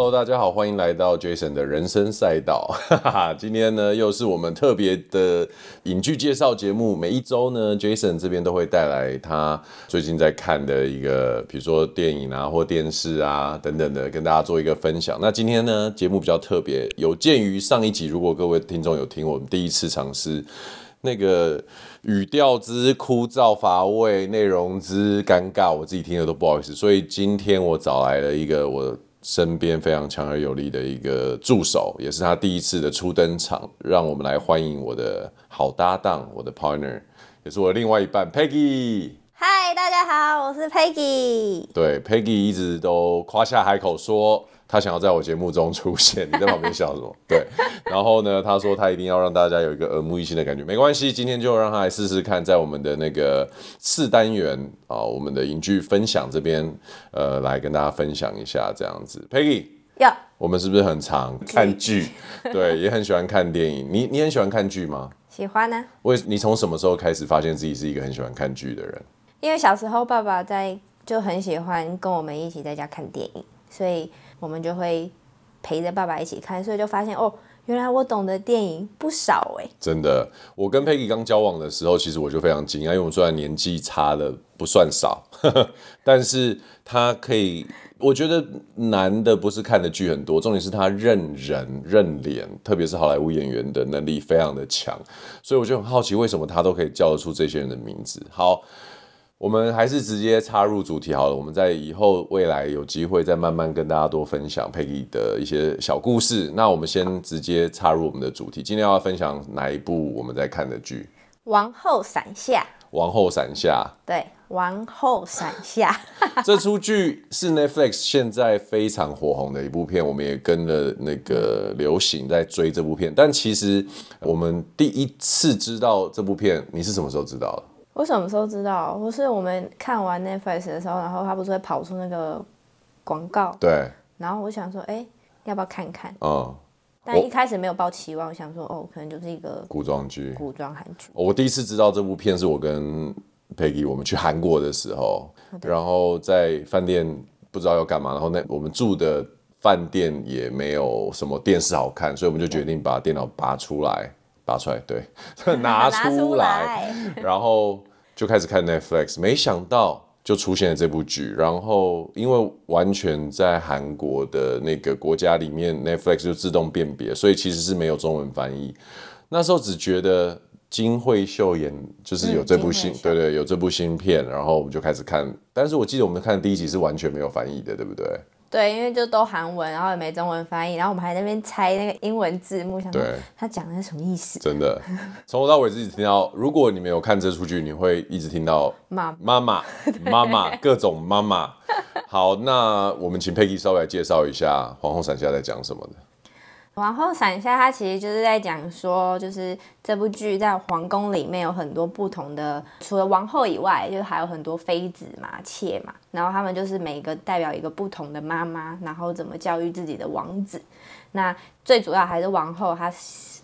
Hello，大家好，欢迎来到 Jason 的人生赛道。哈 哈今天呢，又是我们特别的影剧介绍节目。每一周呢，Jason 这边都会带来他最近在看的一个，比如说电影啊，或电视啊等等的，跟大家做一个分享。那今天呢，节目比较特别，有鉴于上一集，如果各位听众有听我们第一次尝试，那个语调之枯燥乏味，内容之尴尬，我自己听了都不好意思。所以今天我找来了一个我。身边非常强而有力的一个助手，也是他第一次的初登场，让我们来欢迎我的好搭档，我的 partner，也是我的另外一半 Peggy。嗨，大家好，我是 Peggy。对，Peggy 一直都夸下海口说。他想要在我节目中出现，你在旁边笑什么？对，然后呢，他说他一定要让大家有一个耳目一新的感觉，没关系，今天就让他来试试看，在我们的那个次单元啊，我们的影剧分享这边，呃，来跟大家分享一下这样子。Peggy，要，我们是不是很常看剧？对，也很喜欢看电影。你你很喜欢看剧吗？喜欢呢、啊。为你从什么时候开始发现自己是一个很喜欢看剧的人？因为小时候爸爸在就很喜欢跟我们一起在家看电影，所以。我们就会陪着爸爸一起看，所以就发现哦，原来我懂的电影不少哎。真的，我跟 Peggy 刚交往的时候，其实我就非常惊讶，因为我们虽然年纪差的不算少，但是他可以，我觉得男的不是看的剧很多，重点是他认人认脸，特别是好莱坞演员的能力非常的强，所以我就很好奇，为什么他都可以叫得出这些人的名字。好。我们还是直接插入主题好了。我们在以后未来有机会再慢慢跟大家多分享 Peggy 的一些小故事。那我们先直接插入我们的主题。今天要分享哪一部我们在看的剧？王后伞下。王后伞下。对，王后伞下。这出剧是 Netflix 现在非常火红的一部片，我们也跟了那个流行在追这部片。但其实我们第一次知道这部片，你是什么时候知道的？我什么时候知道？不是我们看完 Netflix 的时候，然后他不是会跑出那个广告？对。然后我想说，哎、欸，要不要看看？嗯。但一开始没有抱期望，我想说，哦，可能就是一个古装剧。古装韩剧。我第一次知道这部片是我跟 Peggy 我们去韩国的时候，然后在饭店不知道要干嘛，然后那我们住的饭店也没有什么电视好看，所以我们就决定把电脑拔出来，拔出来，对，拿出来，然后。就开始看 Netflix，没想到就出现了这部剧。然后因为完全在韩国的那个国家里面，Netflix 就自动辨别，所以其实是没有中文翻译。那时候只觉得金惠秀演就是有这部新，嗯、对对，有这部新片，然后我们就开始看。但是我记得我们看的第一集是完全没有翻译的，对不对？对，因为就都韩文，然后也没中文翻译，然后我们还在那边猜那个英文字幕，想说他讲的是什么意思？真的，从头到尾一直听到。如果你没有看这出剧，你会一直听到妈妈妈妈妈各种妈妈。好，那我们请 Peggy 稍微来介绍一下《皇后伞下》在讲什么的。王后伞下，它其实就是在讲说，就是这部剧在皇宫里面有很多不同的，除了王后以外，就还有很多妃子嘛、妾嘛，然后他们就是每个代表一个不同的妈妈，然后怎么教育自己的王子。那最主要还是王后，她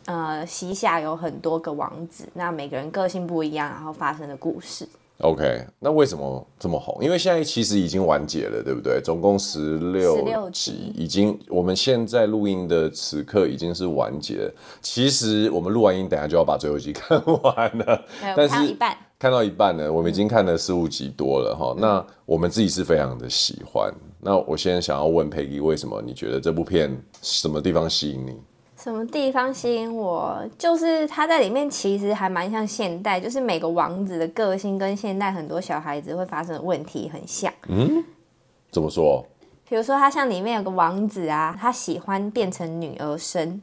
呃膝下有很多个王子，那每个人个性不一样，然后发生的故事。OK，那为什么这么红？因为现在其实已经完结了，对不对？总共十六集，已经我们现在录音的此刻已经是完结了。其实我们录完音，等下就要把最后一集 看完了。但是看到一半，呢，我们已经看了十五集多了哈。那我们自己是非常的喜欢。那我现在想要问 Peggy，为什么你觉得这部片什么地方吸引你？什么地方吸引我？就是他在里面其实还蛮像现代，就是每个王子的个性跟现代很多小孩子会发生的问题很像。嗯，怎么说？比如说他像里面有个王子啊，他喜欢变成女儿身，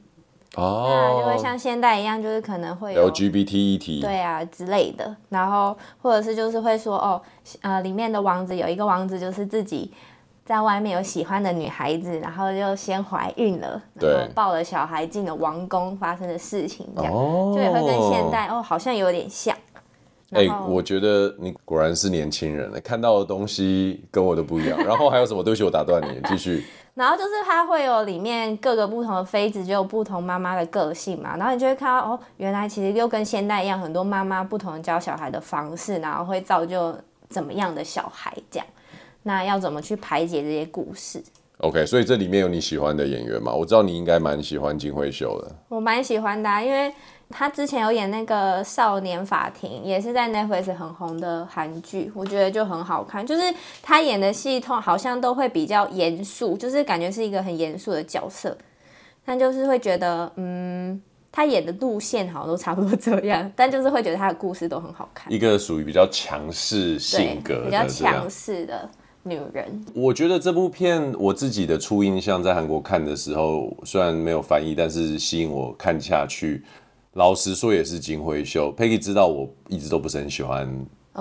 哦，那就会像现代一样，就是可能会有 LGBT 议题，对啊之类的。然后或者是就是会说哦，呃，里面的王子有一个王子就是自己。在外面有喜欢的女孩子，然后就先怀孕了，然后抱了小孩进了王宫发生的事情，这样、哦、就也会跟现代哦，好像有点像。哎、欸，我觉得你果然是年轻人了，看到的东西跟我都不一样。然后还有什么？对不起，我打断你，继续。然后就是它会有里面各个不同的妃子，就有不同妈妈的个性嘛。然后你就会看到哦，原来其实又跟现代一样，很多妈妈不同的教小孩的方式，然后会造就怎么样的小孩这样。那要怎么去排解这些故事 OK，所以这里面有你喜欢的演员吗？我知道你应该蛮喜欢金惠秀的。我蛮喜欢的啊，因为他之前有演那个《少年法庭》，也是在 Netflix 很红的韩剧，我觉得就很好看。就是他演的戏通好像都会比较严肃，就是感觉是一个很严肃的角色，但就是会觉得，嗯，他演的路线好像都差不多这样，但就是会觉得他的故事都很好看。一个属于比较强势性格，比较强势的。女人，我觉得这部片我自己的初印象，在韩国看的时候，虽然没有翻译，但是吸引我看下去。老实说，也是金惠秀。Peggy 知道我一直都不是很喜欢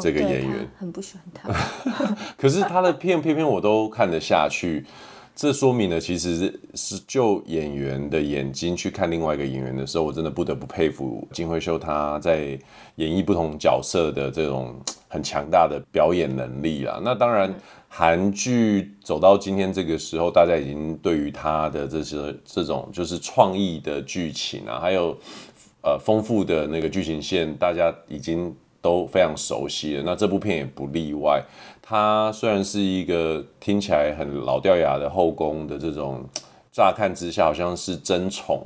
这个演员，很不喜欢他。可是他的片偏偏我都看得下去，这说明了其实是就演员的眼睛去看另外一个演员的时候，我真的不得不佩服金惠秀他在演绎不同角色的这种很强大的表演能力啦。那当然。韩剧走到今天这个时候，大家已经对于他的这些这种就是创意的剧情啊，还有呃丰富的那个剧情线，大家已经都非常熟悉了。那这部片也不例外。它虽然是一个听起来很老掉牙的后宫的这种，乍看之下好像是争宠。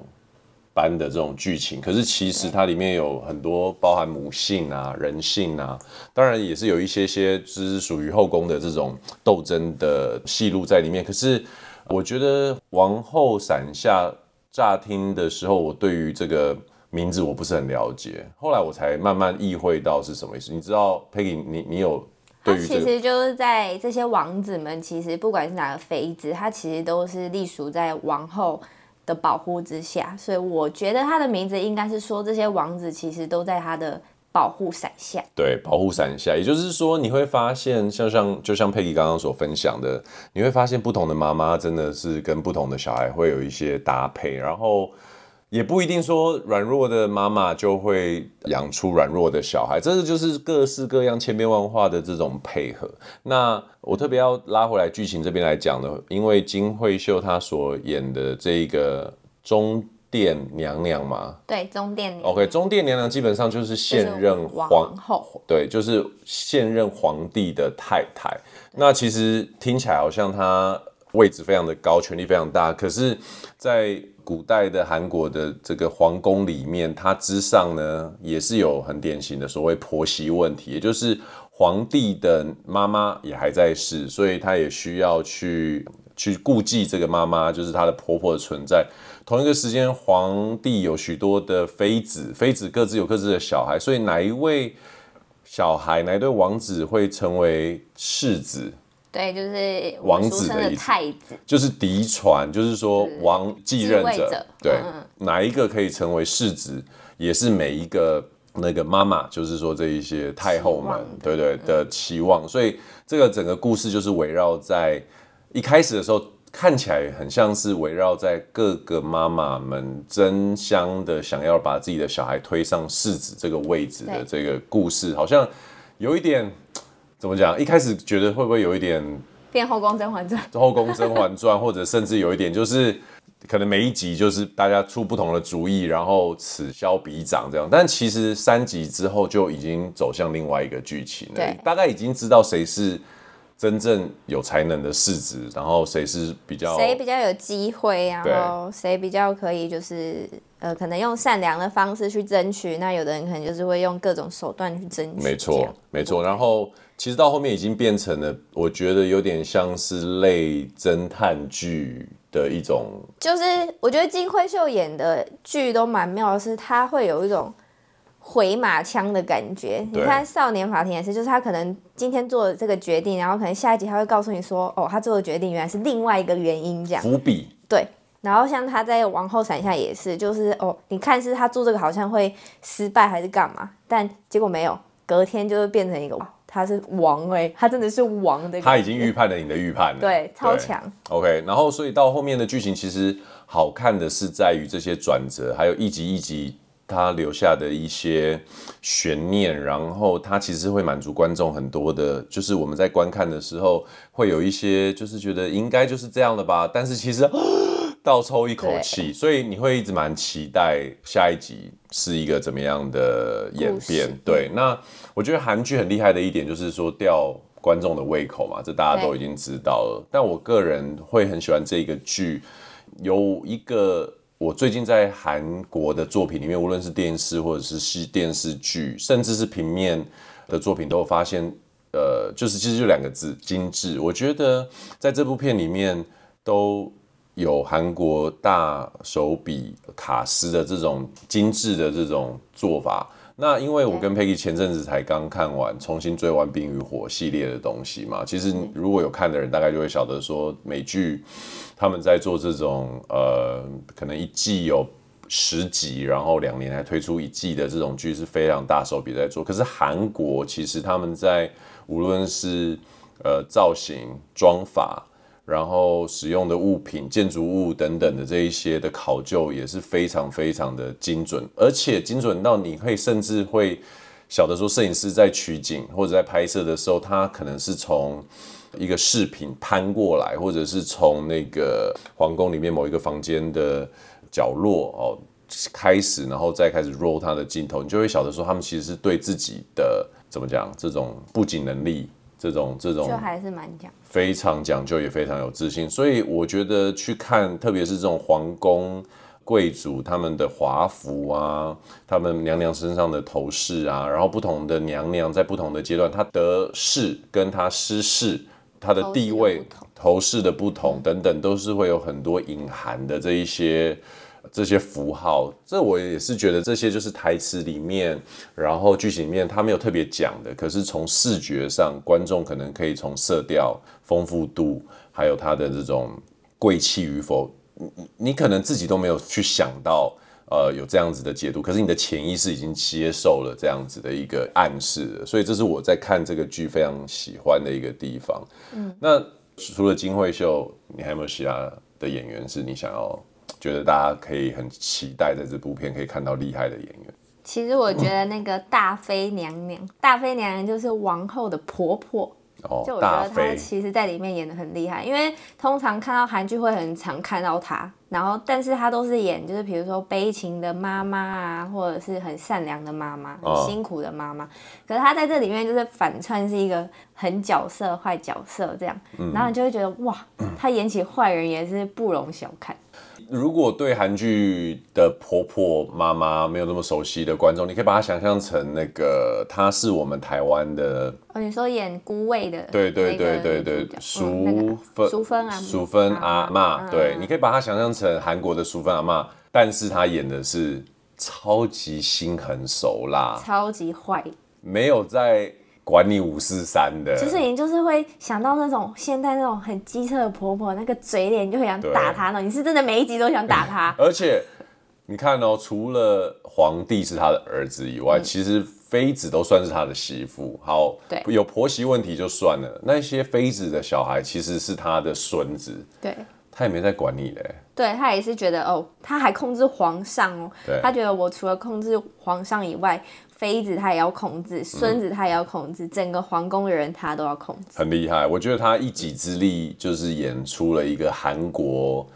般的这种剧情，可是其实它里面有很多包含母性啊、人性啊，当然也是有一些些就是属于后宫的这种斗争的戏路在里面。可是我觉得《王后伞下》乍听的时候，我对于这个名字我不是很了解，后来我才慢慢意会到是什么意思。你知道，Peggy，你你有对于、这个？其实就是在这些王子们，其实不管是哪个妃子，他其实都是隶属在王后的保护之下，所以我觉得他的名字应该是说，这些王子其实都在他的保护伞下。对，保护伞下，也就是说，你会发现，像像就像佩奇刚刚所分享的，你会发现不同的妈妈真的是跟不同的小孩会有一些搭配，然后。也不一定说软弱的妈妈就会养出软弱的小孩，这个就是各式各样千变万化的这种配合。那我特别要拉回来剧情这边来讲的，因为金惠秀她所演的这个中殿娘娘嘛，对，中殿娘娘。OK，中殿娘娘基本上就是现任皇，皇后，对，就是现任皇帝的太太。那其实听起来好像她位置非常的高，权力非常大，可是，在古代的韩国的这个皇宫里面，它之上呢也是有很典型的所谓婆媳问题，也就是皇帝的妈妈也还在世，所以他也需要去去顾忌这个妈妈，就是他的婆婆的存在。同一个时间，皇帝有许多的妃子，妃子各自有各自的小孩，所以哪一位小孩，哪一对王子会成为世子？对，就是王子的太子，就是嫡传，就是说王继任者。者对，嗯、哪一个可以成为世子，也是每一个那个妈妈，就是说这一些太后们，对对的期望。所以这个整个故事就是围绕在一开始的时候，看起来很像是围绕在各个妈妈们争相的想要把自己的小孩推上世子这个位置的这个故事，好像有一点。怎么讲？一开始觉得会不会有一点变《后宫甄嬛传》？《后宫甄嬛传》，或者甚至有一点就是，可能每一集就是大家出不同的主意，然后此消彼长这样。但其实三集之后就已经走向另外一个剧情了，对，大概已经知道谁是真正有才能的世子，然后谁是比较谁比较有机会，然后谁比较可以就是。呃，可能用善良的方式去争取，那有的人可能就是会用各种手段去争取。没错，没错。然后其实到后面已经变成了，我觉得有点像是类侦探剧的一种。就是我觉得金惠秀演的剧都蛮妙的，是他会有一种回马枪的感觉。你看《少年法庭》也是，就是他可能今天做了这个决定，然后可能下一集他会告诉你说，哦，他做的决定原来是另外一个原因，这样。伏笔。对。然后像他在王后伞下也是，就是哦，你看是他做这个好像会失败还是干嘛，但结果没有，隔天就会变成一个他是王哎，他真的是王的，他已经预判了你的预判了，对，超强。OK，然后所以到后面的剧情其实好看的是在于这些转折，还有一集一集他留下的一些悬念，然后他其实会满足观众很多的，就是我们在观看的时候会有一些就是觉得应该就是这样的吧，但是其实。倒抽一口气，所以你会一直蛮期待下一集是一个怎么样的演变。对，那我觉得韩剧很厉害的一点就是说，吊观众的胃口嘛，这大家都已经知道了。但我个人会很喜欢这个剧，有一个我最近在韩国的作品里面，无论是电视或者是戏电视剧，甚至是平面的作品，都有发现，呃，就是其实就两个字：精致。我觉得在这部片里面都有韩国大手笔卡司的这种精致的这种做法。那因为我跟 Peggy 前阵子才刚看完，重新追完《冰与火》系列的东西嘛，其实如果有看的人，大概就会晓得说，美剧他们在做这种呃，可能一季有十集，然后两年才推出一季的这种剧是非常大手笔在做。可是韩国其实他们在无论是呃造型、妆发。然后使用的物品、建筑物等等的这一些的考究也是非常非常的精准，而且精准到你可以甚至会晓得说，摄影师在取景或者在拍摄的时候，他可能是从一个饰品攀过来，或者是从那个皇宫里面某一个房间的角落哦开始，然后再开始 roll 他的镜头，你就会晓得说，他们其实是对自己的怎么讲这种布景能力。这种这种就还是蛮讲非常讲究，也非常有自信，所以我觉得去看，特别是这种皇宫贵族他们的华服啊，他们娘娘身上的头饰啊，然后不同的娘娘在不同的阶段，她得势跟她失势，她的地位、头饰的不同等等，都是会有很多隐含的这一些。这些符号，这我也是觉得这些就是台词里面，然后剧情里面他没有特别讲的，可是从视觉上，观众可能可以从色调丰富度，还有它的这种贵气与否，你你可能自己都没有去想到，呃，有这样子的解读，可是你的潜意识已经接受了这样子的一个暗示，所以这是我在看这个剧非常喜欢的一个地方。嗯，那除了金惠秀，你还有没有其他的演员是你想要？觉得大家可以很期待在这部片可以看到厉害的演员。其实我觉得那个大妃娘娘，大妃娘娘就是王后的婆婆。哦，就我觉得她其实在里面演的很厉害，因为通常看到韩剧会很常看到她，然后但是她都是演就是比如说悲情的妈妈啊，或者是很善良的妈妈，很辛苦的妈妈。哦、可是她在这里面就是反串是一个很角色坏角色这样，嗯、然后你就会觉得哇，她演起坏人也是不容小看。如果对韩剧的婆婆妈妈没有那么熟悉的观众，你可以把它想象成那个，她是我们台湾的哦，你说演姑位的，对对对对对，淑芬淑芬啊，淑芬阿妈，对，你可以把它想象成韩国的淑芬阿妈，但是她演的是超级心狠手辣，超级坏，没有在。管你五四三的，其实你就是会想到那种现在那种很机车的婆婆，那个嘴脸就会想打她呢。你是真的每一集都想打她。而且你看哦，除了皇帝是他的儿子以外，嗯、其实妃子都算是他的媳妇。好，对，有婆媳问题就算了，那些妃子的小孩其实是他的孙子。对，他也没在管你嘞。对，他也是觉得哦，他还控制皇上哦。对，他觉得我除了控制皇上以外。妃子她也要控制，孙子她也要控制，嗯、整个皇宫的人他都要控制。很厉害，我觉得他一己之力就是演出了一个韩国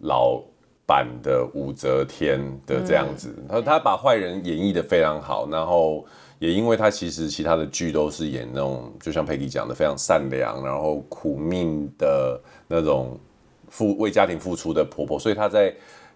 老版的武则天的这样子。他、嗯、他把坏人演绎的非常好，然后也因为他其实其他的剧都是演那种，就像佩蒂讲的非常善良，然后苦命的那种付为家庭付出的婆婆，所以她在。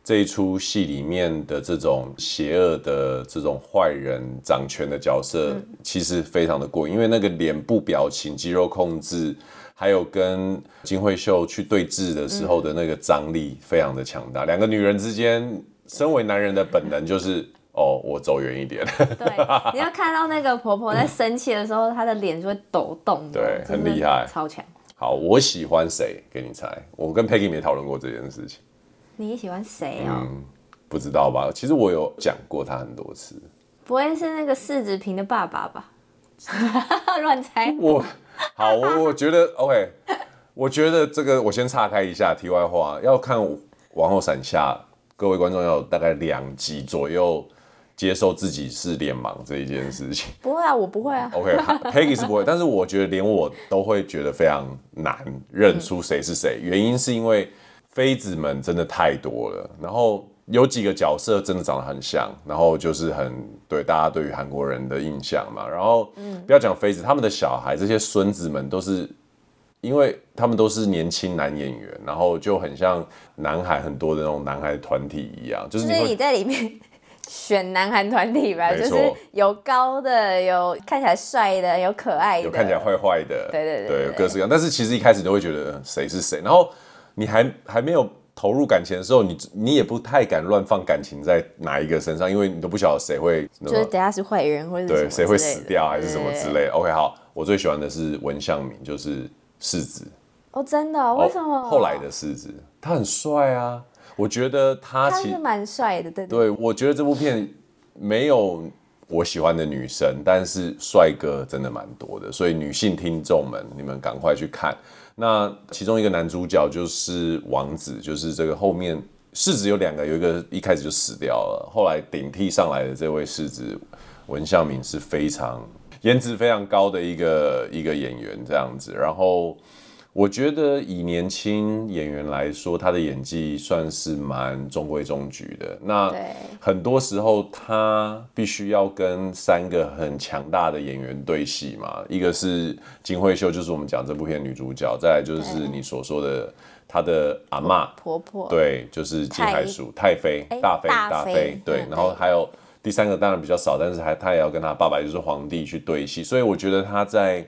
这一出戏里面的这种邪恶的这种坏人掌权的角色，其实非常的过瘾，因为那个脸部表情、肌肉控制，还有跟金惠秀去对峙的时候的那个张力，非常的强大。两个女人之间，身为男人的本能就是，哦，我走远一点。对，你要看到那个婆婆在生气的时候，她的脸就会抖动。对，很厉害，超强。好，我喜欢谁？给你猜。我跟 Peggy 没讨论过这件事情。你喜欢谁哦？嗯，不知道吧？其实我有讲过他很多次。不会是那个柿子平的爸爸吧？乱猜。我好，我我觉得 OK。我觉得这个我先岔开一下，题外话，要看《王后伞下》，各位观众要大概两集左右接受自己是脸盲这一件事情。不会啊，我不会啊。OK，Peggy 是不会，但是我觉得连我都会觉得非常难认出谁是谁，嗯、原因是因为。妃子们真的太多了，然后有几个角色真的长得很像，然后就是很对大家对于韩国人的印象嘛。然后，嗯，不要讲妃子，他们的小孩这些孙子们都是，因为他们都是年轻男演员，然后就很像南韩很多的那种男孩团体一样，就是你，在里面选男韩团体吧，就是有高的，有看起来帅的，有可爱的，有看起来坏坏的，对对对，对，对，各式各样。但是其实一开始都会觉得谁是谁，然后你还还没有。投入感情的时候，你你也不太敢乱放感情在哪一个身上，因为你都不晓得谁会，就是等下是坏人或者对谁会死掉还是什么之类 OK，好，我最喜欢的是文相明，就是世子。哦，真的？为什么？哦、后来的世子，他很帅啊，我觉得他其实蛮帅的，对，对。对，我觉得这部片没有我喜欢的女生，但是帅哥真的蛮多的，所以女性听众们，你们赶快去看。那其中一个男主角就是王子，就是这个后面世子有两个，有一个一开始就死掉了，后来顶替上来的这位世子文孝明是非常颜值非常高的一个一个演员这样子，然后。我觉得以年轻演员来说，他的演技算是蛮中规中矩的。那很多时候他必须要跟三个很强大的演员对戏嘛，一个是金惠秀，就是我们讲这部片女主角；再来就是你所说的他的阿嬷婆婆，对，就是金海淑太妃大妃大妃，对。然后还有第三个当然比较少，但是还他也要跟他爸爸就是皇帝去对戏，所以我觉得他在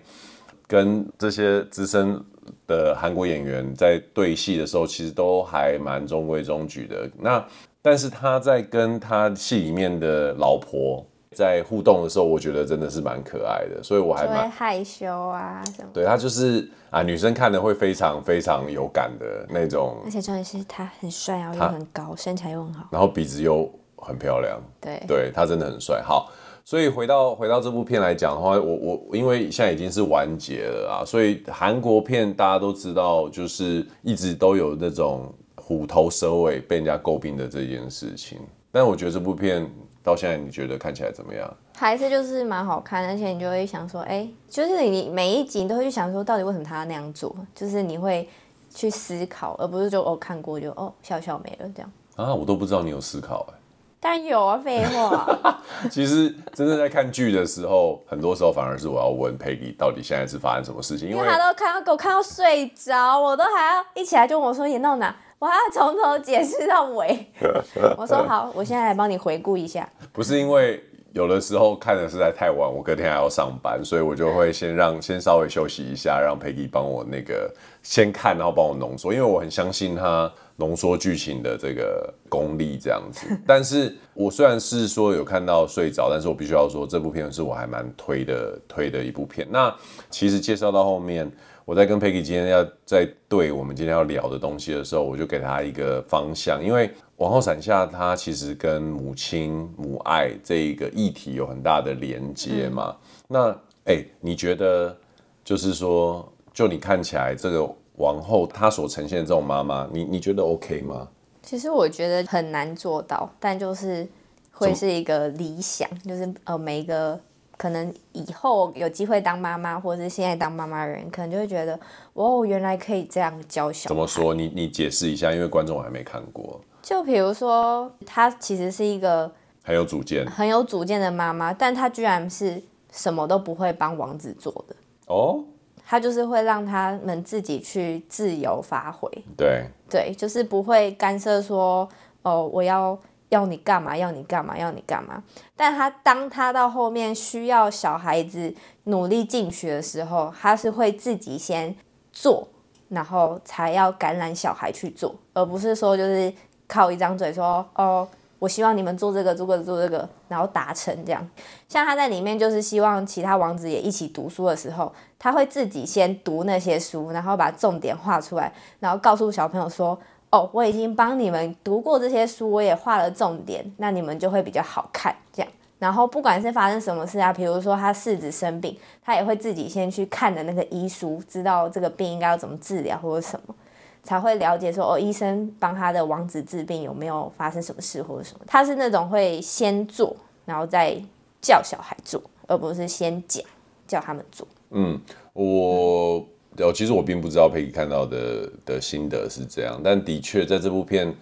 跟这些资深。的韩国演员在对戏的时候，其实都还蛮中规中矩的。那但是他在跟他戏里面的老婆在互动的时候，我觉得真的是蛮可爱的，所以我还蛮害羞啊什么。对，他就是啊，女生看的会非常非常有感的那种。而且重点是他很帅啊，又很高，身材又很好，然后鼻子又很漂亮。对，对他真的很帅。好。所以回到回到这部片来讲的话，我我因为现在已经是完结了啊，所以韩国片大家都知道，就是一直都有那种虎头蛇尾被人家诟病的这件事情。但我觉得这部片到现在你觉得看起来怎么样？还是就是蛮好看，而且你就会想说，哎、欸，就是你每一集你都会去想说，到底为什么他要那样做？就是你会去思考，而不是就哦看过就哦笑笑没了这样。啊，我都不知道你有思考哎、欸。当然有啊，废话。其实真正在看剧的时候，很多时候反而是我要问 Peggy 到底现在是发生什么事情，因为，因为他都看到给我看到睡着，我都还要一起来就问我说演到哪，我还要从头解释到尾。我说好，我现在来帮你回顾一下。不是因为有的时候看的实在太晚，我隔天还要上班，所以我就会先让先稍微休息一下，让 Peggy 帮我那个先看，然后帮我浓缩，因为我很相信他。浓缩剧情的这个功力这样子，但是我虽然是说有看到睡着，但是我必须要说这部片是我还蛮推的推的一部片。那其实介绍到后面，我在跟 Peggy 今天要在对我们今天要聊的东西的时候，我就给他一个方向，因为《往后闪下》它其实跟母亲母爱这一个议题有很大的连接嘛。嗯、那哎、欸，你觉得就是说，就你看起来这个。王后她所呈现的这种妈妈，你你觉得 OK 吗？其实我觉得很难做到，但就是会是一个理想，就是呃，每一个可能以后有机会当妈妈，或者是现在当妈妈的人，可能就会觉得，哦，原来可以这样教小孩。怎么说？你你解释一下，因为观众还没看过。就比如说，她其实是一个很有主见、很有主见的妈妈，但她居然是什么都不会帮王子做的哦。他就是会让他们自己去自由发挥，对对，就是不会干涉说哦，我要要你干嘛，要你干嘛，要你干嘛。但他当他到后面需要小孩子努力进取的时候，他是会自己先做，然后才要感染小孩去做，而不是说就是靠一张嘴说哦。我希望你们做这个，做这个，做这个，然后达成这样。像他在里面就是希望其他王子也一起读书的时候，他会自己先读那些书，然后把重点画出来，然后告诉小朋友说：“哦，我已经帮你们读过这些书，我也画了重点，那你们就会比较好看。”这样。然后不管是发生什么事啊，比如说他世子生病，他也会自己先去看的那个医书，知道这个病应该要怎么治疗或者什么。才会了解说哦，医生帮他的王子治病有没有发生什么事或者什么？他是那种会先做，然后再叫小孩做，而不是先讲叫他们做。嗯，我，其实我并不知道佩奇看到的的心得是这样，但的确在这部片，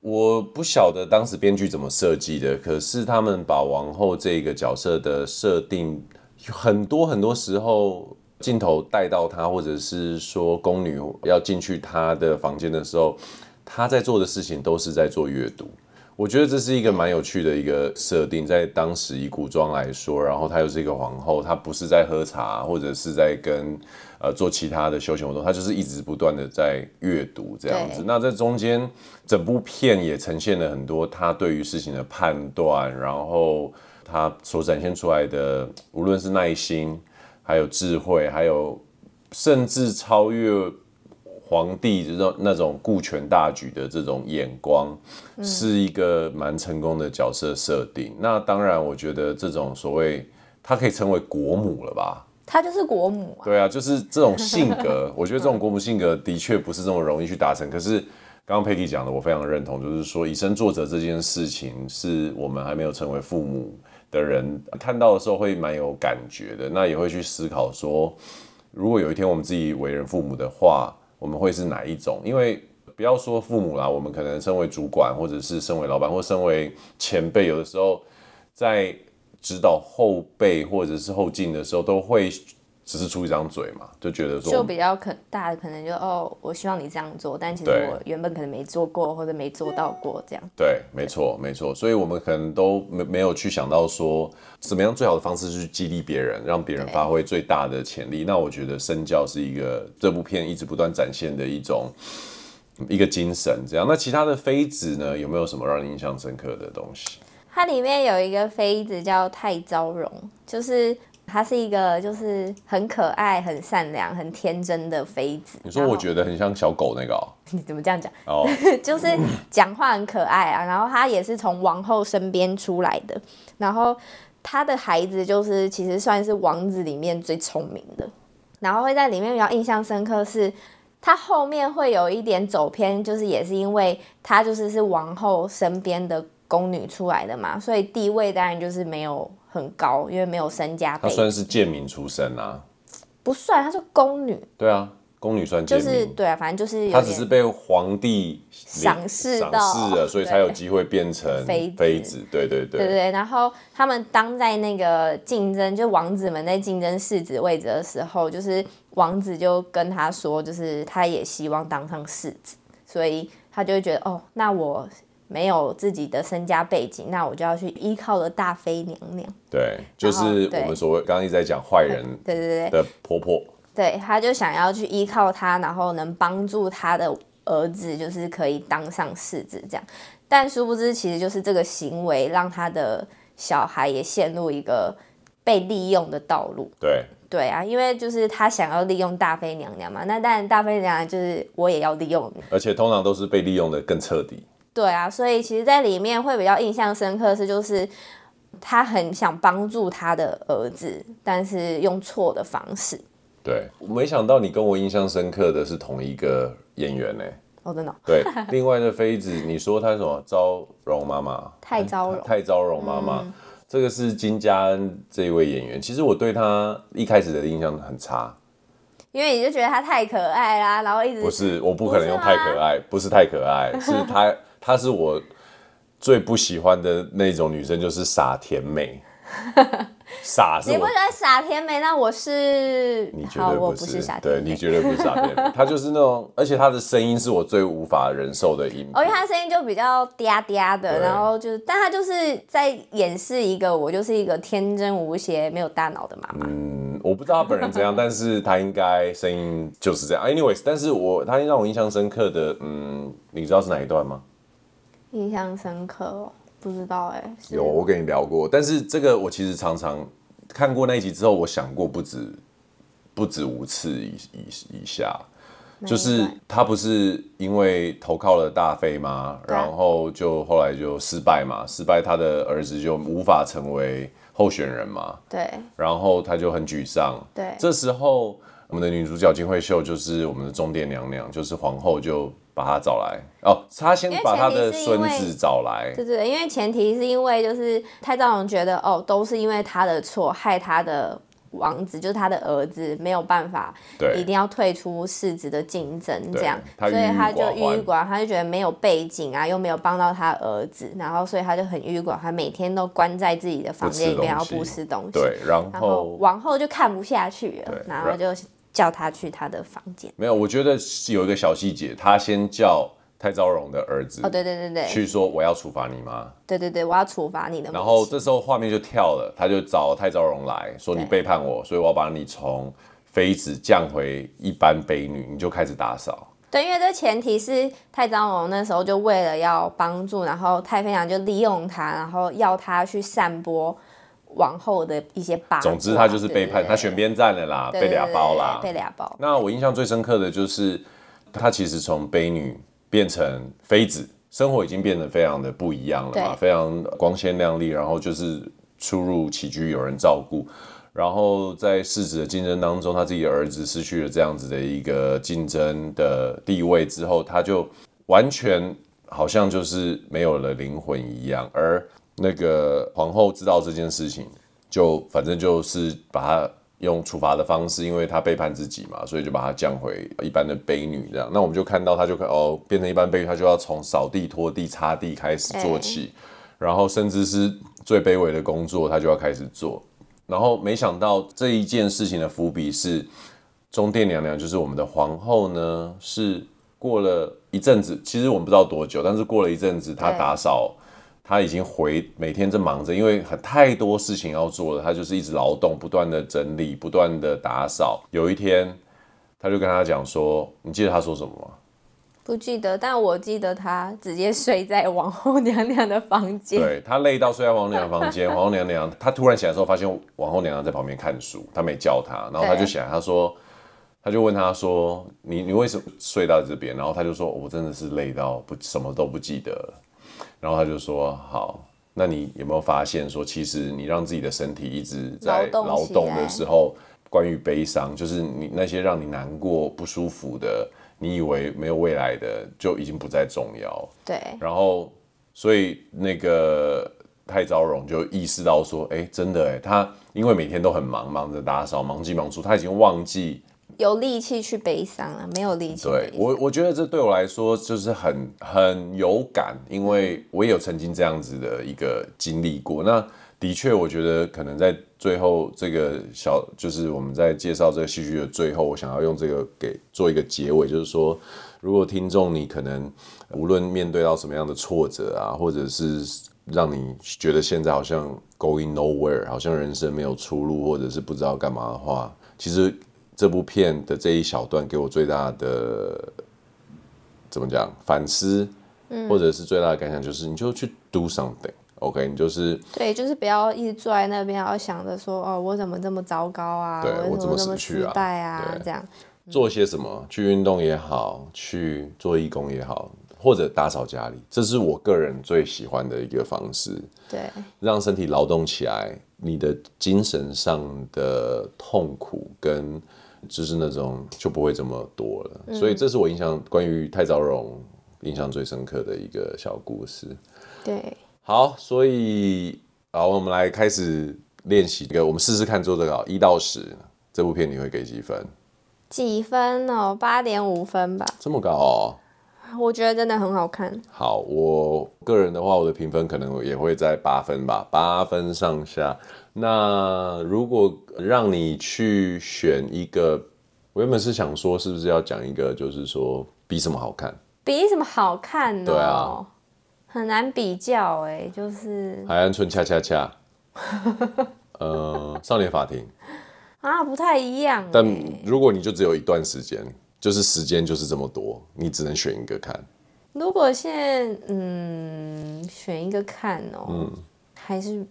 我不晓得当时编剧怎么设计的，可是他们把王后这个角色的设定，很多很多时候镜头带到她，或者是说宫女要进去她的房间的时候，她在做的事情都是在做阅读。我觉得这是一个蛮有趣的一个设定，在当时以古装来说，然后她又是一个皇后，她不是在喝茶，或者是在跟呃做其他的休闲活动，她就是一直不断的在阅读这样子。那在中间，整部片也呈现了很多她对于事情的判断，然后她所展现出来的，无论是耐心，还有智慧，还有甚至超越。皇帝这种那种顾全大局的这种眼光，是一个蛮成功的角色设定。嗯。那当然，我觉得这种所谓他可以称为国母了吧？他就是国母啊。对啊，就是这种性格，我觉得这种国母性格的确不是这么容易去达成。可是刚刚佩蒂讲的，我非常认同，就是说以身作则这件事情，是我们还没有成为父母的人看到的时候会蛮有感觉的。那也会去思考说，如果有一天我们自己为人父母的话。我们会是哪一种？因为不要说父母啦，我们可能身为主管，或者是身为老板，或身为前辈，有的时候在指导后辈或者是后进的时候，都会只是出一张嘴嘛，就觉得说就比较可大的可能就哦，我希望你这样做，但其实我原本可能没做过或者没做到过这样。对，没错，没错，所以我们可能都没没有去想到说，怎么样最好的方式去激励别人，让别人发挥最大的潜力。那我觉得身教是一个这部片一直不断展现的一种一个精神。这样，那其他的妃子呢，有没有什么让你印象深刻的东西？它里面有一个妃子叫太昭容，就是她是一个就是很可爱、很善良、很天真的妃子。你说我觉得很像小狗那个、哦？你怎么这样讲？哦、oh. 就是讲话很可爱啊。然后她也是从王后身边出来的，然后。他的孩子就是其实算是王子里面最聪明的，然后会在里面比较印象深刻是，他后面会有一点走偏，就是也是因为他就是是王后身边的宫女出来的嘛，所以地位当然就是没有很高，因为没有身家。她算是贱民出身啊？不算，她是宫女。对啊。宫女算就是对啊，反正就是她只是被皇帝赏识到，赏识了，所以才有机会变成妃妃子。对对对，对对。然后他们当在那个竞争，就王子们在竞争世子位置的时候，就是王子就跟他说，就是他也希望当上世子，所以他就会觉得哦，那我没有自己的身家背景，那我就要去依靠了大妃娘娘。对，就是我们所谓刚刚一直在讲坏人，对对对的婆婆。对，她就想要去依靠她，然后能帮助他的儿子，就是可以当上世子这样。但殊不知，其实就是这个行为让他的小孩也陷入一个被利用的道路。对，对啊，因为就是他想要利用大妃娘娘嘛，那当然大妃娘娘就是我也要利用你，而且通常都是被利用的更彻底。对啊，所以其实，在里面会比较印象深刻是，就是他很想帮助他的儿子，但是用错的方式。对，我没想到你跟我印象深刻的是同一个演员呢。哦，真的。对，另外的 妃子，你说她什么？昭容妈妈？太昭容。太昭容妈妈，嗯，这个是金佳恩这一位演员。其实我对她一开始的印象很差，因为你就觉得她太可爱啦，然后一直不是，我不可能用太可爱，不是，不是太可爱，是她，她是我最不喜欢的那种女生，就是傻甜美。傻是？你不觉得傻甜美？那我是，你绝对不是，不是傻甜美。对，你绝对不是傻甜美。她就是那种，而且她的声音是我最无法忍受的音。哦，因为她声音就比较嗲嗲的，然后就是，但她就是在掩饰一个我就是一个天真无邪、没有大脑的妈妈。嗯，我不知道她本人怎样，但是她应该声音就是这样。Anyways，但是我她让我印象深刻的，嗯，你知道是哪一段吗？印象深刻哦。不知道哎、欸，有我跟你聊过，但是这个我其实常常看过那一集之后，我想过不止不止五次以以以下，就是他不是因为投靠了大妃吗？然后就后来就失败嘛，失败他的儿子就无法成为候选人嘛，对，然后他就很沮丧，对，这时候我们的女主角金惠秀就是我们的中殿娘娘，就是皇后就。把他找来哦，他先把他的孙子找来。对对，因为前提是因为就是太昭容觉得哦，都是因为他的错，害他的王子就是他的儿子没有办法，对，一定要退出世子的竞争这样，所以他就郁郁寡欢，他就觉得没有背景啊，又没有帮到他儿子，然后所以他就很郁郁寡欢，每天都关在自己的房间里面，然后不吃东西。对，然后，然后王后就看不下去了，然后就叫他去他的房间。没有，我觉得有一个小细节，他先叫。太昭荣的儿子哦，对对对对，去说我要处罚你吗？对对对，我要处罚你的。然后这时候画面就跳了，他就找太昭荣来说，你背叛我，所以我要把你从妃子降回一般卑女，你就开始打扫。对，因为这前提是太昭荣那时候就为了要帮助，然后太妃娘就利用他，然后要他去散播王后的一些八卦。总之他就是背叛，他选边站了啦，被俩包啦，被俩包。那我印象最深刻的就是他其实从悲女。变成妃子，生活已经变得非常的不一样了嘛，非常光鲜亮丽，然后就是出入起居有人照顾，然后在世子的竞争当中，他自己的儿子失去了这样子的一个竞争的地位之后，他就完全好像就是没有了灵魂一样，而那个皇后知道这件事情，就反正就是把她。用处罚的方式，因为她背叛自己嘛，所以就把她降回一般的卑女这样。那我们就看到她就哦，变成一般卑女，她就要从扫地、拖地、擦地开始做起，然后甚至是最卑微的工作，她就要开始做。然后没想到这一件事情的伏笔是，中殿娘娘就是我们的皇后呢，是过了一阵子，其实我们不知道多久，但是过了一阵子，她打扫。他已经回每天正忙着，因为很太多事情要做了，他就是一直劳动，不断的整理，不断的打扫。有一天，他就跟他讲说：“你记得他说什么吗？”不记得，但我记得他直接睡在王后娘娘的房间。对，他累到睡在王娘娘房间，王后娘娘他突然醒来的时候，发现王后娘娘在旁边看书，他没叫他，然后他就醒来，他说，他就问他说：“你你为什么睡到这边？”然后他就说：“我真的是累到不什么都不记得了。”然后他就说：“好，那你有没有发现说，其实你让自己的身体一直在劳动的时候，关于悲伤，就是你那些让你难过、不舒服的，你以为没有未来的，就已经不再重要。对。然后，所以那个太昭荣就意识到说，哎，真的哎，他因为每天都很忙，忙着打扫，忙进忙出，他已经忘记。”有力气去悲伤了，没有力气。对我，我觉得这对我来说就是很很有感，因为我也有曾经这样子的一个经历过。那的确，我觉得可能在最后这个小，就是我们在介绍这个戏剧的最后，我想要用这个给做一个结尾，就是说，如果听众你可能无论面对到什么样的挫折啊，或者是让你觉得现在好像 going nowhere，好像人生没有出路，或者是不知道干嘛的话，其实。这部片的这一小段给我最大的怎么讲反思，嗯，或者是最大的感想就是，你就去 do something，OK，你就是对，就是不要一直坐在那边，然后想着说哦，我怎么这么糟糕啊，对，我怎么这么失败啊，这样。做些什么，去运动也好，去做义工也好，或者打扫家里，这是我个人最喜欢的一个方式，对，让身体劳动起来，你的精神上的痛苦跟。就是那种就不会这么多了，嗯、所以这是我印象关于太昭荣印象最深刻的一个小故事。对，好，所以好，我们来开始练习这个，我们试试看做这个，一到十，这部片你会给几分？几分哦？八点五分吧。这么高哦？我觉得真的很好看。好，我个人的话，我的评分可能也会在八分吧，八分上下。那如果让你去选一个，我原本是想说，是不是要讲一个，就是说比什么好看？比什么好看呢？对啊，很难比较哎，就是海岸村恰恰恰，呃，少年法庭啊，不太一样。但如果你就只有一段时间，就是时间就是这么多，你只能选一个看。如果现在嗯选一个看哦，嗯，还是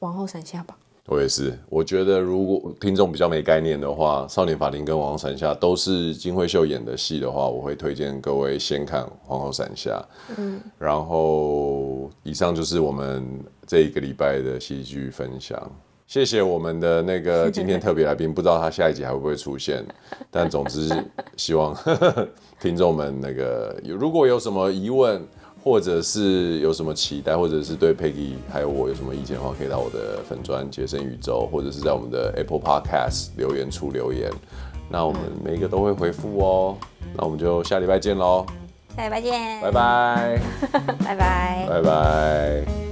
往后闪下吧。我也是，我觉得如果听众比较没概念的话，《少年法庭》跟《王后伞下》都是金惠秀演的戏的话，我会推荐各位先看《皇后伞下》。嗯，然后以上就是我们这一个礼拜的戏剧分享。谢谢我们的那个今天特别来宾，不知道他下一集还会不会出现，但总之希望 听众们那个如果有什么疑问。或者是有什么期待，或者是对 Peggy 还有我有什么意见的话，可以到我的粉专杰森宇宙，或者是在我们的 Apple Podcast 留言处留言，那我们每一个都会回复哦。那我们就下礼拜见喽，下礼拜见，拜拜，拜拜，拜拜。